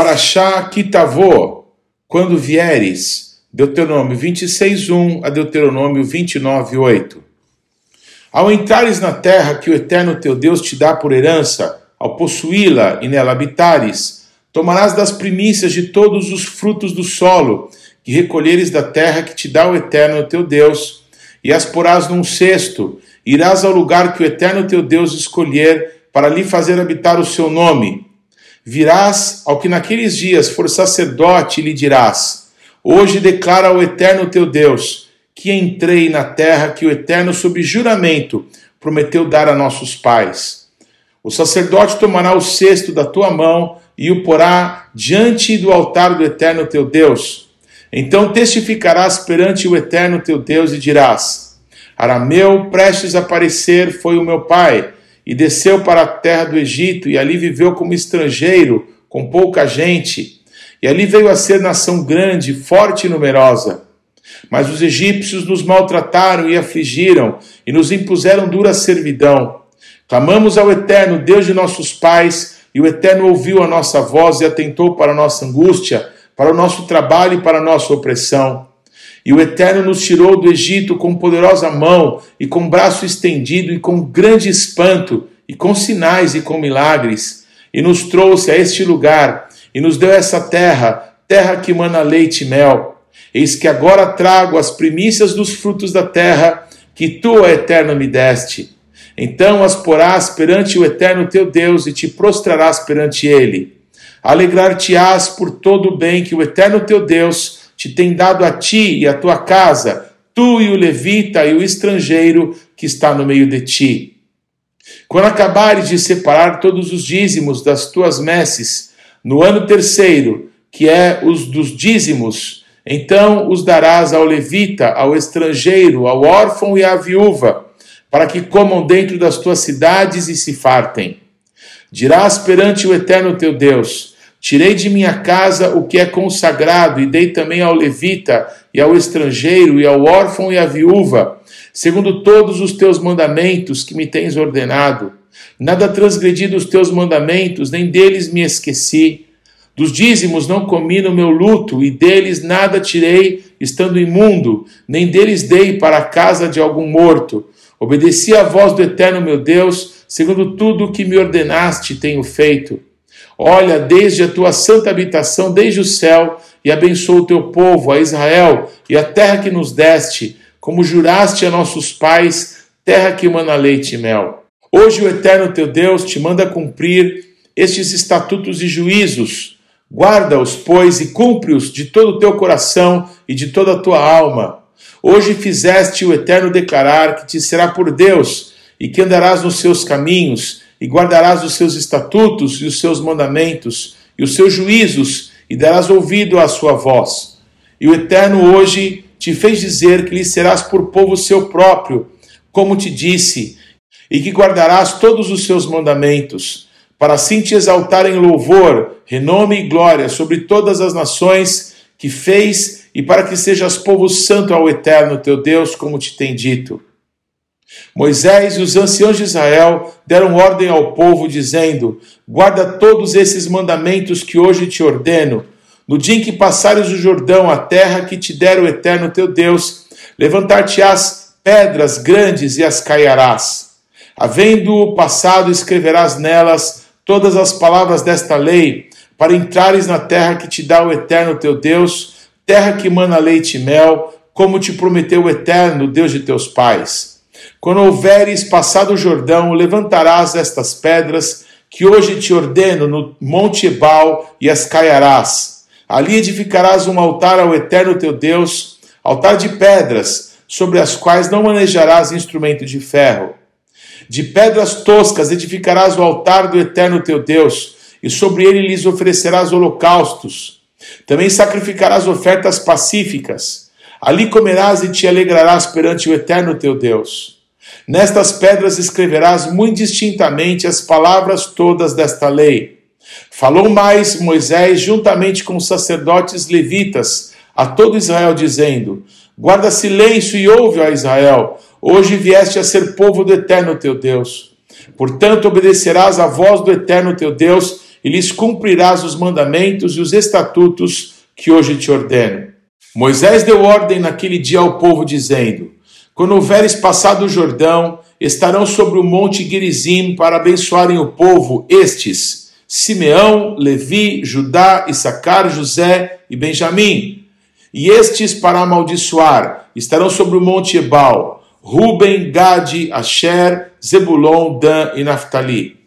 Paraxá Kitavô, quando vieres, Deuteronômio 26:1 a Deuteronômio 29:8. Ao entrares na terra que o Eterno teu Deus te dá por herança, ao possuí-la e nela habitares, tomarás das primícias de todos os frutos do solo que recolheres da terra que te dá o Eterno teu Deus, e as porás num cesto, irás ao lugar que o Eterno teu Deus escolher para lhe fazer habitar o seu nome. Virás ao que naqueles dias for sacerdote e lhe dirás: Hoje declara ao Eterno teu Deus que entrei na terra que o Eterno, sob juramento, prometeu dar a nossos pais. O sacerdote tomará o cesto da tua mão e o porá diante do altar do Eterno teu Deus. Então testificarás perante o Eterno teu Deus e dirás: Arameu, prestes a aparecer, foi o meu pai e desceu para a terra do Egito, e ali viveu como estrangeiro, com pouca gente. E ali veio a ser nação grande, forte e numerosa. Mas os egípcios nos maltrataram e afligiram, e nos impuseram dura servidão. Clamamos ao Eterno, Deus de nossos pais, e o Eterno ouviu a nossa voz e atentou para a nossa angústia, para o nosso trabalho e para a nossa opressão. E o Eterno nos tirou do Egito com poderosa mão e com braço estendido e com grande espanto e com sinais e com milagres, e nos trouxe a este lugar e nos deu essa terra, terra que mana leite e mel. Eis que agora trago as primícias dos frutos da terra que tu, Eterno, me deste. Então as porás perante o Eterno teu Deus e te prostrarás perante ele. Alegrar-te-ás por todo o bem que o Eterno teu Deus te tem dado a ti e a tua casa, tu e o levita e o estrangeiro que está no meio de ti. Quando acabares de separar todos os dízimos das tuas messes, no ano terceiro, que é os dos dízimos, então os darás ao levita, ao estrangeiro, ao órfão e à viúva, para que comam dentro das tuas cidades e se fartem. Dirás perante o eterno teu Deus: Tirei de minha casa o que é consagrado e dei também ao levita e ao estrangeiro e ao órfão e à viúva, segundo todos os teus mandamentos que me tens ordenado. Nada transgredi dos teus mandamentos, nem deles me esqueci. Dos dízimos não comi no meu luto, e deles nada tirei, estando imundo, nem deles dei para a casa de algum morto. Obedeci à voz do Eterno meu Deus, segundo tudo o que me ordenaste tenho feito. Olha desde a tua santa habitação, desde o céu, e abençoa o teu povo, a Israel, e a terra que nos deste, como juraste a nossos pais, terra que emana leite e mel. Hoje o Eterno teu Deus te manda cumprir estes estatutos e juízos. Guarda-os, pois, e cumpre-os de todo o teu coração e de toda a tua alma. Hoje fizeste o Eterno declarar que te será por Deus e que andarás nos seus caminhos e guardarás os seus estatutos e os seus mandamentos e os seus juízos, e darás ouvido à sua voz. E o Eterno hoje te fez dizer que lhe serás por povo seu próprio, como te disse, e que guardarás todos os seus mandamentos, para assim te exaltar em louvor, renome e glória sobre todas as nações que fez, e para que sejas povo santo ao Eterno teu Deus, como te tem dito. Moisés e os anciãos de Israel deram ordem ao povo, dizendo: Guarda todos esses mandamentos que hoje te ordeno. No dia em que passares o Jordão, a terra que te der o eterno teu Deus, levantar-te-ás pedras grandes e as caiarás. Havendo passado, escreverás nelas todas as palavras desta lei, para entrares na terra que te dá o eterno teu Deus, terra que mana leite e mel, como te prometeu o eterno Deus de teus pais. Quando houveres passado o Jordão, levantarás estas pedras que hoje te ordeno no Monte Ebal e as caiarás. Ali edificarás um altar ao Eterno teu Deus, altar de pedras, sobre as quais não manejarás instrumento de ferro. De pedras toscas edificarás o altar do Eterno teu Deus, e sobre ele lhes oferecerás holocaustos. Também sacrificarás ofertas pacíficas. Ali comerás e te alegrarás perante o Eterno teu Deus. Nestas pedras escreverás muito distintamente as palavras todas desta lei. Falou mais Moisés juntamente com os sacerdotes levitas a todo Israel, dizendo: Guarda silêncio e ouve, ó Israel. Hoje vieste a ser povo do eterno teu Deus. Portanto, obedecerás à voz do eterno teu Deus e lhes cumprirás os mandamentos e os estatutos que hoje te ordeno. Moisés deu ordem naquele dia ao povo, dizendo: Quando houveres passado o Jordão, estarão sobre o monte Gerizim para abençoarem o povo estes: Simeão, Levi, Judá, Issacar, José e Benjamim. E estes para amaldiçoar estarão sobre o monte Ebal: Ruben, Gade, Asher, Zebulon, Dan e Naphtali.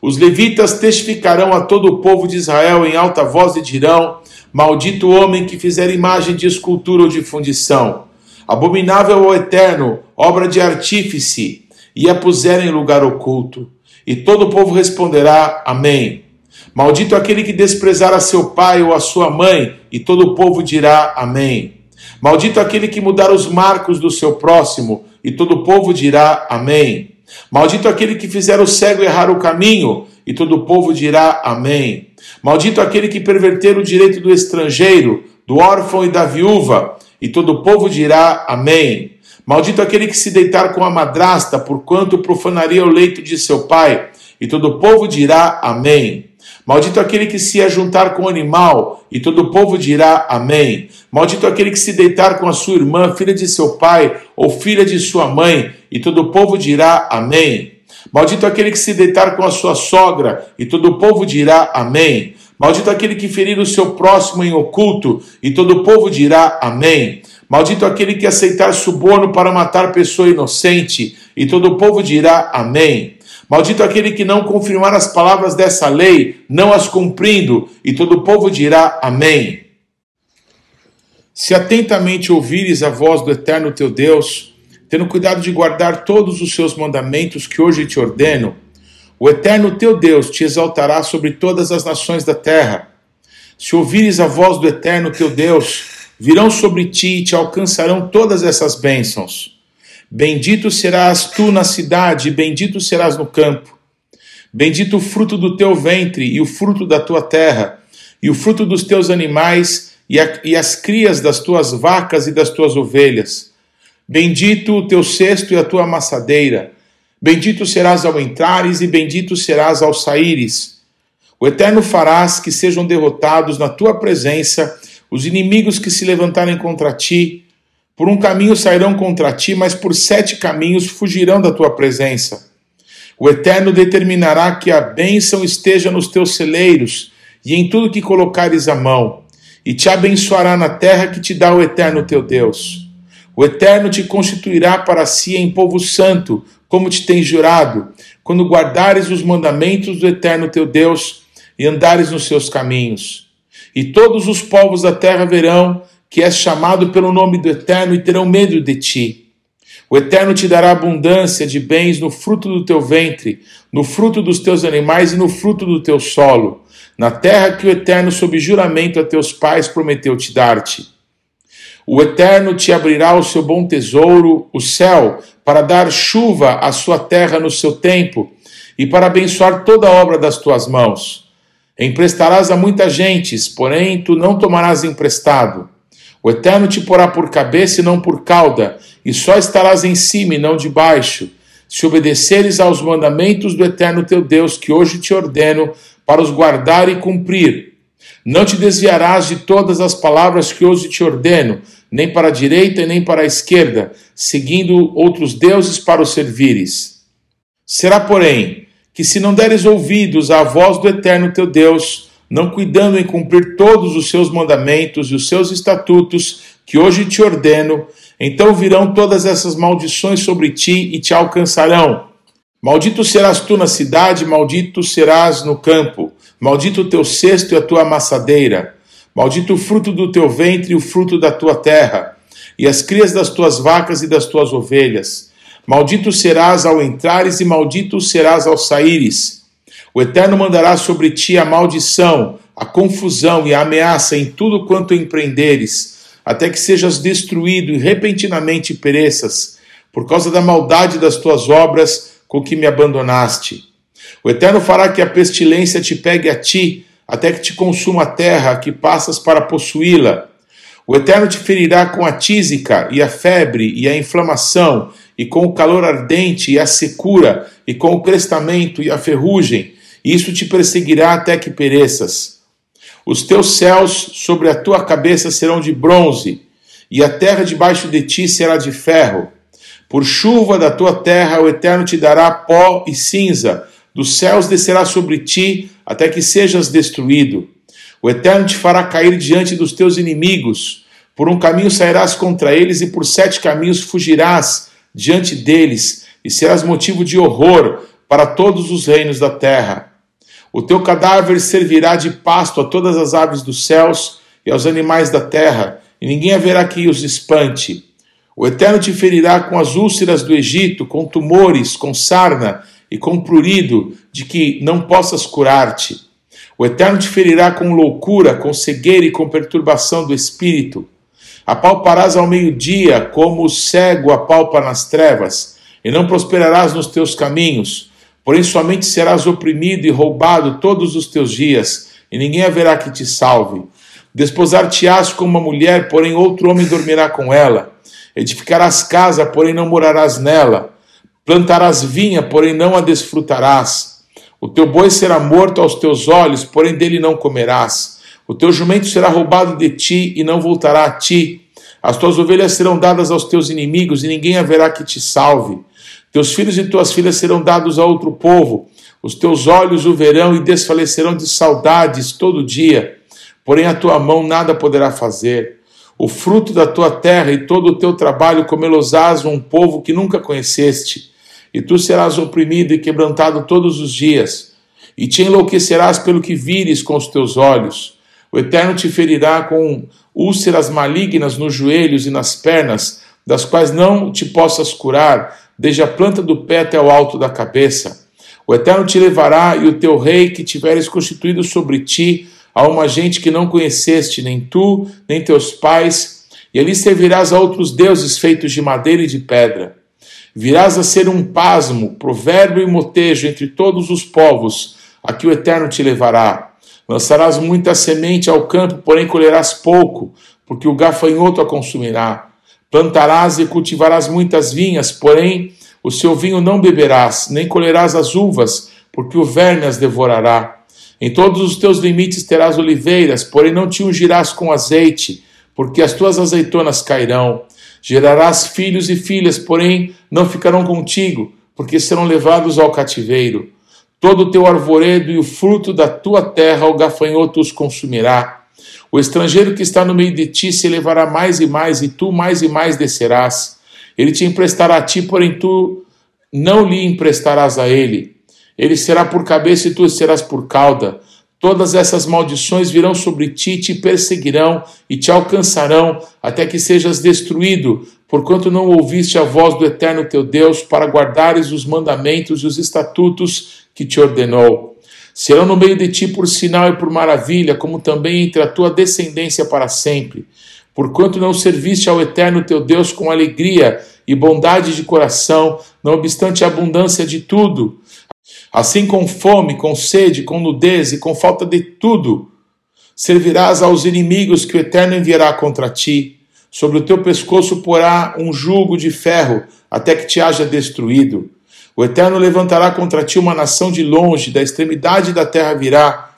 Os levitas testificarão a todo o povo de Israel em alta voz e dirão: Maldito o homem que fizer imagem de escultura ou de fundição, abominável ao eterno, obra de artífice, e a puser em lugar oculto. E todo o povo responderá: Amém. Maldito aquele que desprezar a seu pai ou a sua mãe, e todo o povo dirá: Amém. Maldito aquele que mudar os marcos do seu próximo, e todo o povo dirá: Amém. Maldito aquele que fizer o cego errar o caminho, e todo o povo dirá: Amém. Maldito aquele que perverter o direito do estrangeiro, do órfão e da viúva, e todo o povo dirá: Amém. Maldito aquele que se deitar com a madrasta, porquanto profanaria o leito de seu pai, e todo o povo dirá: Amém. Maldito aquele que se ajuntar com o animal, e todo o povo dirá amém. Maldito aquele que se deitar com a sua irmã, filha de seu pai, ou filha de sua mãe, e todo o povo dirá amém. Maldito aquele que se deitar com a sua sogra, e todo o povo dirá amém. Maldito aquele que ferir o seu próximo em oculto, e todo o povo dirá amém. Maldito aquele que aceitar suborno para matar pessoa inocente, e todo o povo dirá amém. Maldito aquele que não confirmar as palavras dessa lei, não as cumprindo, e todo o povo dirá Amém. Se atentamente ouvires a voz do Eterno teu Deus, tendo cuidado de guardar todos os seus mandamentos que hoje te ordeno, o Eterno teu Deus te exaltará sobre todas as nações da terra. Se ouvires a voz do Eterno teu Deus, virão sobre ti e te alcançarão todas essas bênçãos. Bendito serás tu na cidade, bendito serás no campo. Bendito o fruto do teu ventre e o fruto da tua terra, e o fruto dos teus animais e, a, e as crias das tuas vacas e das tuas ovelhas. Bendito o teu cesto e a tua amassadeira. Bendito serás ao entrares e bendito serás ao saíres. O Eterno farás que sejam derrotados na tua presença os inimigos que se levantarem contra ti por um caminho sairão contra ti, mas por sete caminhos fugirão da tua presença. O Eterno determinará que a bênção esteja nos teus celeiros e em tudo que colocares a mão, e te abençoará na terra que te dá o Eterno teu Deus. O Eterno te constituirá para si em povo santo, como te tem jurado, quando guardares os mandamentos do Eterno teu Deus e andares nos seus caminhos. E todos os povos da terra verão que és chamado pelo nome do Eterno e terão medo de ti. O Eterno te dará abundância de bens no fruto do teu ventre, no fruto dos teus animais e no fruto do teu solo, na terra que o Eterno, sob juramento a teus pais, prometeu te dar-te. O Eterno te abrirá o seu bom tesouro, o céu, para dar chuva à sua terra no seu tempo e para abençoar toda a obra das tuas mãos. Emprestarás a muita gentes, porém tu não tomarás emprestado o Eterno te porá por cabeça e não por cauda, e só estarás em cima e não debaixo, se obedeceres aos mandamentos do Eterno teu Deus, que hoje te ordeno, para os guardar e cumprir. Não te desviarás de todas as palavras que hoje te ordeno, nem para a direita e nem para a esquerda, seguindo outros deuses para os servires. Será, porém, que se não deres ouvidos à voz do Eterno teu Deus, não cuidando em cumprir todos os seus mandamentos e os seus estatutos que hoje te ordeno, então virão todas essas maldições sobre ti e te alcançarão. Maldito serás tu na cidade, maldito serás no campo, maldito o teu cesto e a tua amassadeira, maldito o fruto do teu ventre e o fruto da tua terra, e as crias das tuas vacas e das tuas ovelhas. Maldito serás ao entrares e maldito serás ao saíres. O Eterno mandará sobre ti a maldição, a confusão e a ameaça em tudo quanto empreenderes, até que sejas destruído e repentinamente pereças, por causa da maldade das tuas obras com que me abandonaste. O Eterno fará que a pestilência te pegue a ti, até que te consuma a terra que passas para possuí-la. O Eterno te ferirá com a tísica e a febre e a inflamação, e com o calor ardente e a secura, e com o crestamento e a ferrugem, e isso te perseguirá até que pereças. Os teus céus sobre a tua cabeça serão de bronze, e a terra debaixo de ti será de ferro. Por chuva da tua terra o Eterno te dará pó e cinza, dos céus descerá sobre ti até que sejas destruído. O Eterno te fará cair diante dos teus inimigos. Por um caminho sairás contra eles, e por sete caminhos fugirás diante deles, e serás motivo de horror para todos os reinos da terra. O teu cadáver servirá de pasto a todas as aves dos céus e aos animais da terra, e ninguém haverá que os espante. O Eterno te ferirá com as úlceras do Egito, com tumores, com sarna e com prurido, de que não possas curar-te. O Eterno te ferirá com loucura, com cegueira e com perturbação do espírito. Apalparás ao meio-dia, como o cego apalpa nas trevas, e não prosperarás nos teus caminhos, porém somente serás oprimido e roubado todos os teus dias, e ninguém haverá que te salve. Desposar-te-ás como uma mulher, porém outro homem dormirá com ela Edificarás casa, porém não morarás nela. Plantarás vinha, porém não a desfrutarás. O teu boi será morto aos teus olhos, porém dele não comerás. O teu jumento será roubado de ti e não voltará a ti. As tuas ovelhas serão dadas aos teus inimigos e ninguém haverá que te salve. Teus filhos e tuas filhas serão dados a outro povo. Os teus olhos o verão e desfalecerão de saudades todo dia. Porém a tua mão nada poderá fazer o fruto da tua terra e todo o teu trabalho comelosás um povo que nunca conheceste, e tu serás oprimido e quebrantado todos os dias, e te enlouquecerás pelo que vires com os teus olhos. O Eterno te ferirá com úlceras malignas nos joelhos e nas pernas, das quais não te possas curar, desde a planta do pé até o alto da cabeça. O Eterno te levará, e o teu rei que tiveres constituído sobre ti, a uma gente que não conheceste, nem tu, nem teus pais, e ali servirás a outros deuses feitos de madeira e de pedra. Virás a ser um pasmo, provérbio e motejo entre todos os povos, a que o Eterno te levará. Lançarás muita semente ao campo, porém colherás pouco, porque o gafanhoto a consumirá. Plantarás e cultivarás muitas vinhas, porém o seu vinho não beberás, nem colherás as uvas, porque o verme as devorará. Em todos os teus limites terás oliveiras, porém não te ungirás com azeite, porque as tuas azeitonas cairão. Gerarás filhos e filhas, porém não ficarão contigo, porque serão levados ao cativeiro. Todo o teu arvoredo e o fruto da tua terra o gafanhoto os consumirá. O estrangeiro que está no meio de ti se elevará mais e mais, e tu mais e mais descerás. Ele te emprestará a ti, porém tu não lhe emprestarás a ele. Ele será por cabeça e tu serás por cauda. Todas essas maldições virão sobre ti, te perseguirão e te alcançarão, até que sejas destruído, porquanto não ouviste a voz do Eterno teu Deus para guardares os mandamentos e os estatutos que te ordenou. Serão no meio de ti por sinal e por maravilha, como também entre a tua descendência para sempre. Porquanto não serviste ao Eterno teu Deus com alegria e bondade de coração, não obstante a abundância de tudo, Assim, com fome, com sede, com nudez e com falta de tudo, servirás aos inimigos que o Eterno enviará contra ti. Sobre o teu pescoço porá um jugo de ferro, até que te haja destruído. O Eterno levantará contra ti uma nação de longe, da extremidade da terra virá,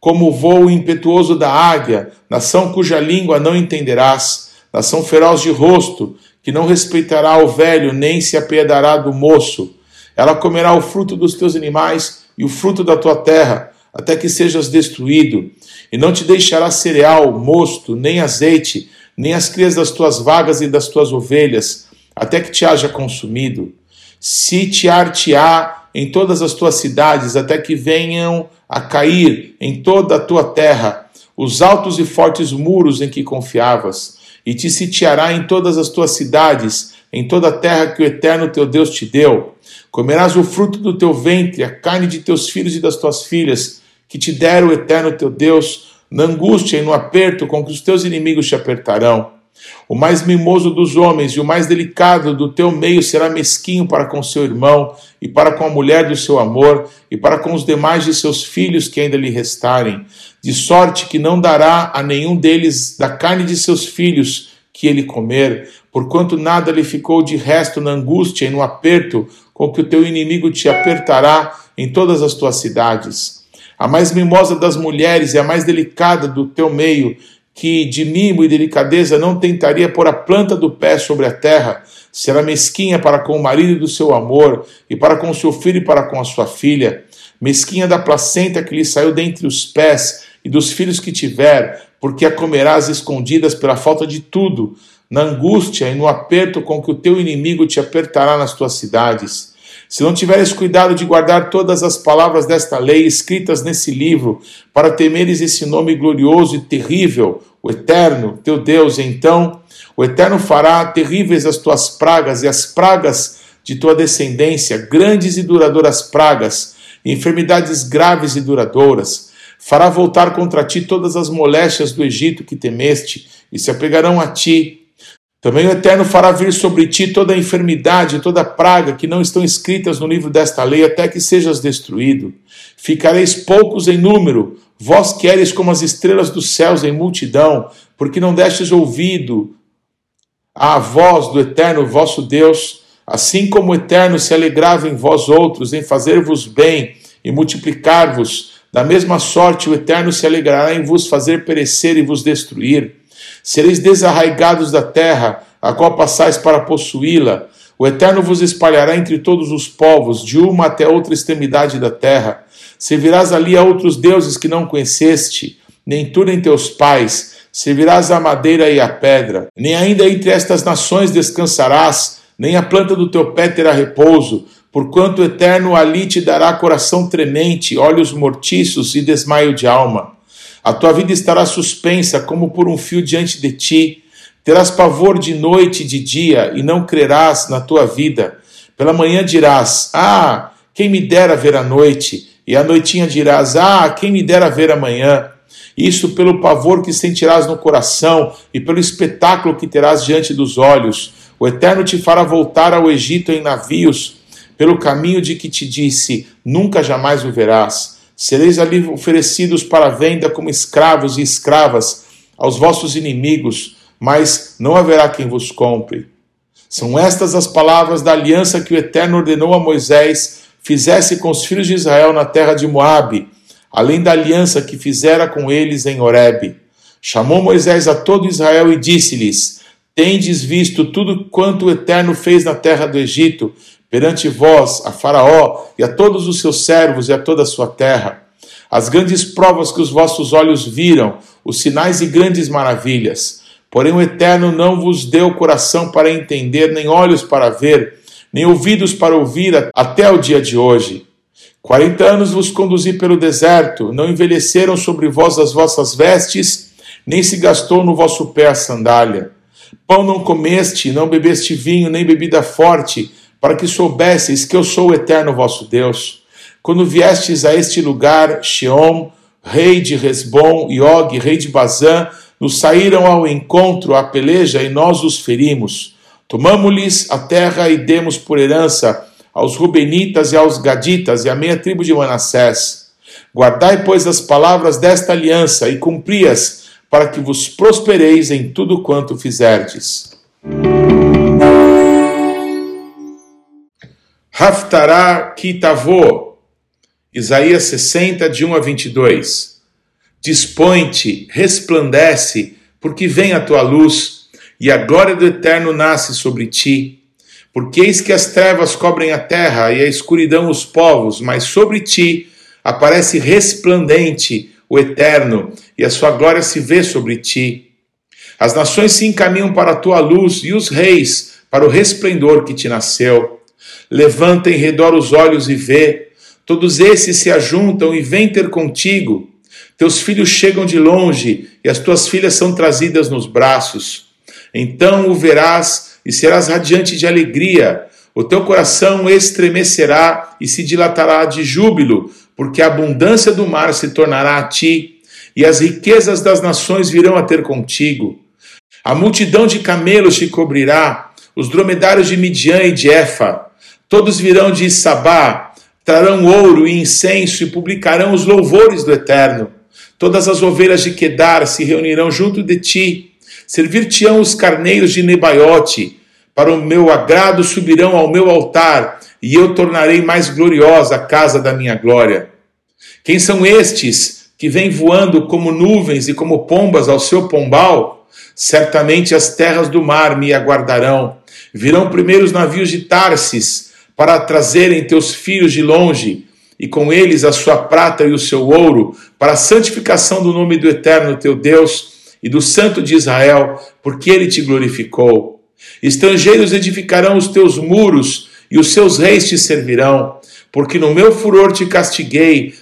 como o voo impetuoso da águia, nação cuja língua não entenderás, nação feroz de rosto, que não respeitará o velho, nem se apiedará do moço ela comerá o fruto dos teus animais e o fruto da tua terra, até que sejas destruído, e não te deixará cereal, mosto, nem azeite, nem as crias das tuas vagas e das tuas ovelhas, até que te haja consumido. Sitiar-te-á em todas as tuas cidades, até que venham a cair em toda a tua terra os altos e fortes muros em que confiavas, e te sitiará em todas as tuas cidades, em toda a terra que o Eterno teu Deus te deu. Comerás o fruto do teu ventre, a carne de teus filhos e das tuas filhas, que te der o Eterno teu Deus, na angústia e no aperto com que os teus inimigos te apertarão. O mais mimoso dos homens e o mais delicado do teu meio será mesquinho para com seu irmão, e para com a mulher do seu amor, e para com os demais de seus filhos que ainda lhe restarem, de sorte que não dará a nenhum deles da carne de seus filhos que ele comer, porquanto nada lhe ficou de resto na angústia e no aperto com que o teu inimigo te apertará em todas as tuas cidades. A mais mimosa das mulheres e a mais delicada do teu meio, que de mimo e delicadeza não tentaria pôr a planta do pé sobre a terra, será mesquinha para com o marido do seu amor, e para com o seu filho e para com a sua filha, mesquinha da placenta que lhe saiu dentre os pés e dos filhos que tiver, porque a comerás escondidas pela falta de tudo, na angústia e no aperto com que o teu inimigo te apertará nas tuas cidades. Se não tiveres cuidado de guardar todas as palavras desta lei escritas nesse livro, para temeres esse nome glorioso e terrível, o Eterno, teu Deus, então o Eterno fará terríveis as tuas pragas e as pragas de tua descendência, grandes e duradouras pragas, enfermidades graves e duradouras. Fará voltar contra ti todas as moléstias do Egito que temeste, e se apegarão a ti, também o Eterno fará vir sobre ti toda a enfermidade, toda a praga que não estão escritas no livro desta lei, até que sejas destruído. Ficareis poucos em número, vós que eres como as estrelas dos céus em multidão, porque não destes ouvido à voz do Eterno vosso Deus, assim como o Eterno se alegrava em vós outros, em fazer-vos bem e multiplicar-vos, da mesma sorte o Eterno se alegrará em vos fazer perecer e vos destruir. Sereis desarraigados da terra, a qual passais para possuí-la. O Eterno vos espalhará entre todos os povos, de uma até outra extremidade da terra. Servirás ali a outros deuses que não conheceste, nem tu nem teus pais. Servirás a madeira e a pedra. Nem ainda entre estas nações descansarás, nem a planta do teu pé terá repouso, porquanto o Eterno ali te dará coração tremente, olhos mortiços e desmaio de alma. A tua vida estará suspensa como por um fio diante de ti. Terás pavor de noite e de dia, e não crerás na tua vida. Pela manhã dirás: Ah, quem me dera ver a noite. E à noitinha dirás: Ah, quem me dera ver amanhã. Isso pelo pavor que sentirás no coração e pelo espetáculo que terás diante dos olhos. O Eterno te fará voltar ao Egito em navios, pelo caminho de que te disse: Nunca jamais o verás. Sereis ali oferecidos para venda como escravos e escravas aos vossos inimigos, mas não haverá quem vos compre. São estas as palavras da aliança que o Eterno ordenou a Moisés fizesse com os filhos de Israel na terra de Moabe, além da aliança que fizera com eles em Horebe. Chamou Moisés a todo Israel e disse-lhes: Tendes visto tudo quanto o Eterno fez na terra do Egito, perante vós, a Faraó e a todos os seus servos e a toda a sua terra, as grandes provas que os vossos olhos viram, os sinais e grandes maravilhas. Porém, o Eterno não vos deu coração para entender, nem olhos para ver, nem ouvidos para ouvir, até o dia de hoje. Quarenta anos vos conduzi pelo deserto, não envelheceram sobre vós as vossas vestes, nem se gastou no vosso pé a sandália. Pão não comeste, não bebeste vinho, nem bebida forte, para que soubesseis que eu sou o eterno vosso Deus. Quando viestes a este lugar, Sheom, rei de Resbom, e Og, rei de Bazã, nos saíram ao encontro à peleja e nós os ferimos. Tomamos-lhes a terra e demos por herança aos Rubenitas e aos Gaditas e à meia tribo de Manassés. Guardai, pois, as palavras desta aliança e cumpri-as, para que vos prospereis em tudo quanto fizerdes. Haftará Kitavô, Isaías 60, de 1 a 22. Dispõe-te, resplandece, porque vem a tua luz, e a glória do Eterno nasce sobre ti. Porque eis que as trevas cobrem a terra e a escuridão os povos, mas sobre ti aparece resplandente o Eterno, e a sua glória se vê sobre ti. As nações se encaminham para a tua luz, e os reis para o resplendor que te nasceu. Levanta em redor os olhos e vê. Todos esses se ajuntam e vêm ter contigo. Teus filhos chegam de longe e as tuas filhas são trazidas nos braços. Então o verás e serás radiante de alegria. O teu coração estremecerá e se dilatará de júbilo, porque a abundância do mar se tornará a ti, e as riquezas das nações virão a ter contigo. A multidão de camelos te cobrirá, os dromedários de Midian e de Efa. Todos virão de Sabá, trarão ouro e incenso e publicarão os louvores do Eterno. Todas as ovelhas de Quedar se reunirão junto de ti, Servir-te-ão os carneiros de Nebaiote, para o meu agrado subirão ao meu altar, e eu tornarei mais gloriosa a casa da minha glória. Quem são estes que vêm voando como nuvens e como pombas ao seu pombal? Certamente as terras do mar me aguardarão. Virão primeiro os navios de Tarsis para trazerem teus filhos de longe, e com eles a sua prata e o seu ouro, para a santificação do nome do Eterno teu Deus e do Santo de Israel, porque ele te glorificou. Estrangeiros edificarão os teus muros, e os seus reis te servirão, porque no meu furor te castiguei,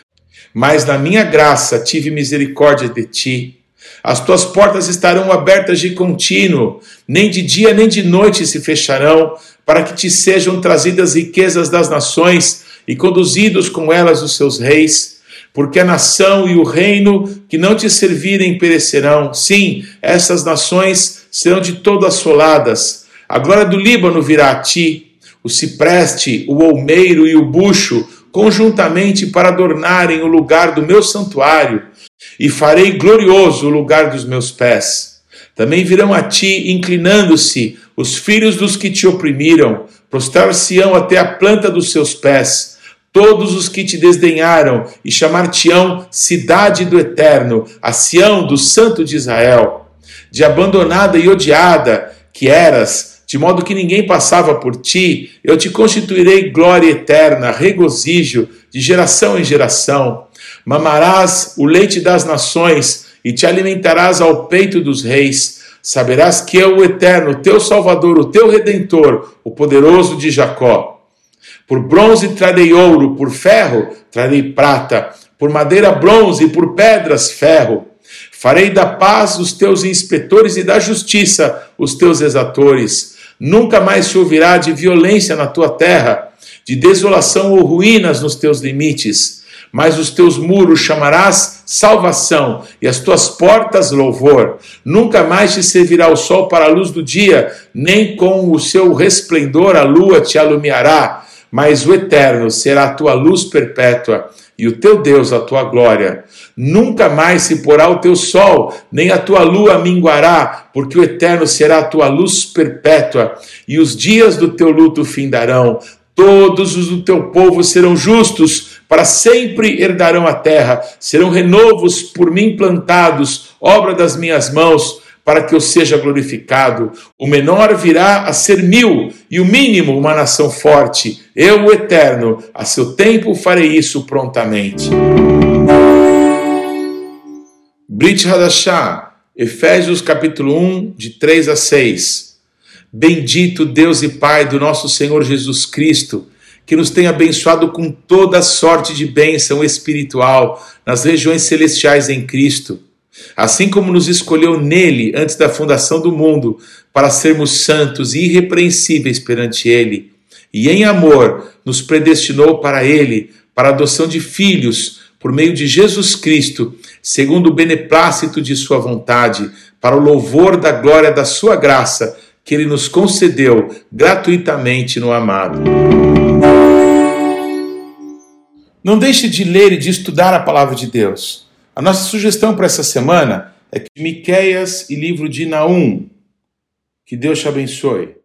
mas na minha graça tive misericórdia de ti. As tuas portas estarão abertas de contínuo, nem de dia nem de noite se fecharão, para que te sejam trazidas riquezas das nações e conduzidos com elas os seus reis. Porque a nação e o reino que não te servirem perecerão. Sim, essas nações serão de todo assoladas. A glória do Líbano virá a ti, o cipreste, o olmeiro e o bucho, conjuntamente para adornarem o lugar do meu santuário, e farei glorioso o lugar dos meus pés. Também virão a ti, inclinando-se, os filhos dos que te oprimiram, prostrar-se-ão até a planta dos seus pés, todos os que te desdenharam, e chamar-te-ão cidade do eterno, a Sião do Santo de Israel. De abandonada e odiada que eras, de modo que ninguém passava por ti, eu te constituirei glória eterna, regozijo de geração em geração. Mamarás o leite das nações e te alimentarás ao peito dos reis. Saberás que eu, o eterno, teu Salvador, o teu redentor, o poderoso de Jacó. Por bronze trarei ouro, por ferro trarei prata, por madeira bronze e por pedras ferro Farei da paz os teus inspetores e da justiça os teus exatores. Nunca mais se ouvirá de violência na tua terra, de desolação ou ruínas nos teus limites. Mas os teus muros chamarás salvação e as tuas portas louvor. Nunca mais te servirá o sol para a luz do dia, nem com o seu resplendor a lua te alumiará, mas o eterno será a tua luz perpétua e o teu Deus a tua glória. Nunca mais se porá o teu sol, nem a tua lua minguará, porque o eterno será a tua luz perpétua, e os dias do teu luto findarão. Todos os do teu povo serão justos, para sempre herdarão a terra, serão renovos por mim plantados, obra das minhas mãos para que eu seja glorificado. O menor virá a ser mil, e o mínimo uma nação forte. Eu, o eterno, a seu tempo farei isso prontamente. Brit Hadashah, Efésios capítulo 1, de 3 a 6. Bendito Deus e Pai do nosso Senhor Jesus Cristo, que nos tem abençoado com toda sorte de bênção espiritual nas regiões celestiais em Cristo Assim como nos escolheu nele antes da fundação do mundo, para sermos santos e irrepreensíveis perante ele, e em amor nos predestinou para ele, para a adoção de filhos, por meio de Jesus Cristo, segundo o beneplácito de sua vontade, para o louvor da glória da sua graça, que ele nos concedeu gratuitamente no amado. Não deixe de ler e de estudar a palavra de Deus. A nossa sugestão para essa semana é que Miqueias e livro de Naum. Que Deus te abençoe.